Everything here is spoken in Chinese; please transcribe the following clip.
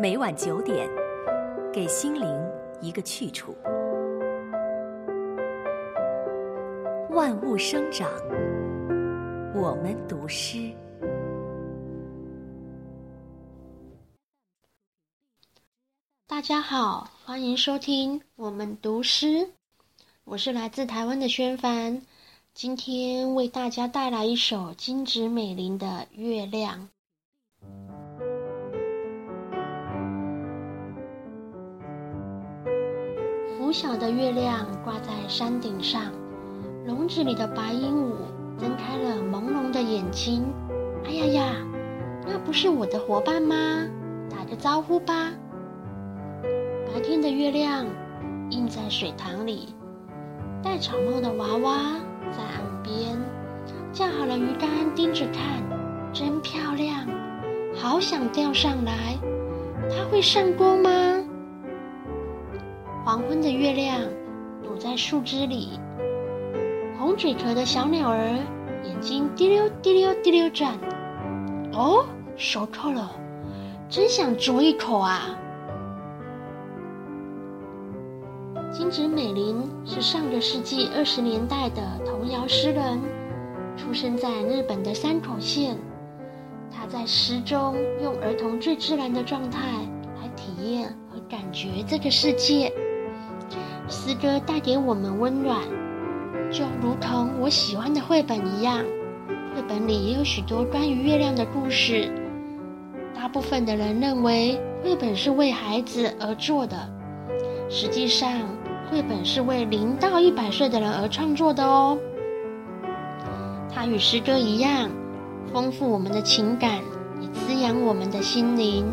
每晚九点，给心灵一个去处。万物生长，我们读诗。大家好，欢迎收听我们读诗。我是来自台湾的宣帆，今天为大家带来一首金子美玲的《月亮》。拂晓的月亮挂在山顶上，笼子里的白鹦鹉睁开了朦胧的眼睛。哎呀呀，那不是我的伙伴吗？打个招呼吧。白天的月亮映在水塘里，戴草帽的娃娃在岸边架好了鱼竿，盯着看，真漂亮，好想钓上来。它会上钩吗？黄昏的月亮躲在树枝里，红嘴壳的小鸟儿眼睛滴溜滴溜滴溜转。哦，熟透了，真想啄一口啊！金子美玲是上个世纪二十年代的童谣诗人，出生在日本的山口县。他在诗中用儿童最自然的状态来体验和感觉这个世界。诗歌带给我们温暖，就如同我喜欢的绘本一样。绘本里也有许多关于月亮的故事。大部分的人认为绘本是为孩子而做的，实际上，绘本是为零到一百岁的人而创作的哦。它与诗歌一样，丰富我们的情感，也滋养我们的心灵。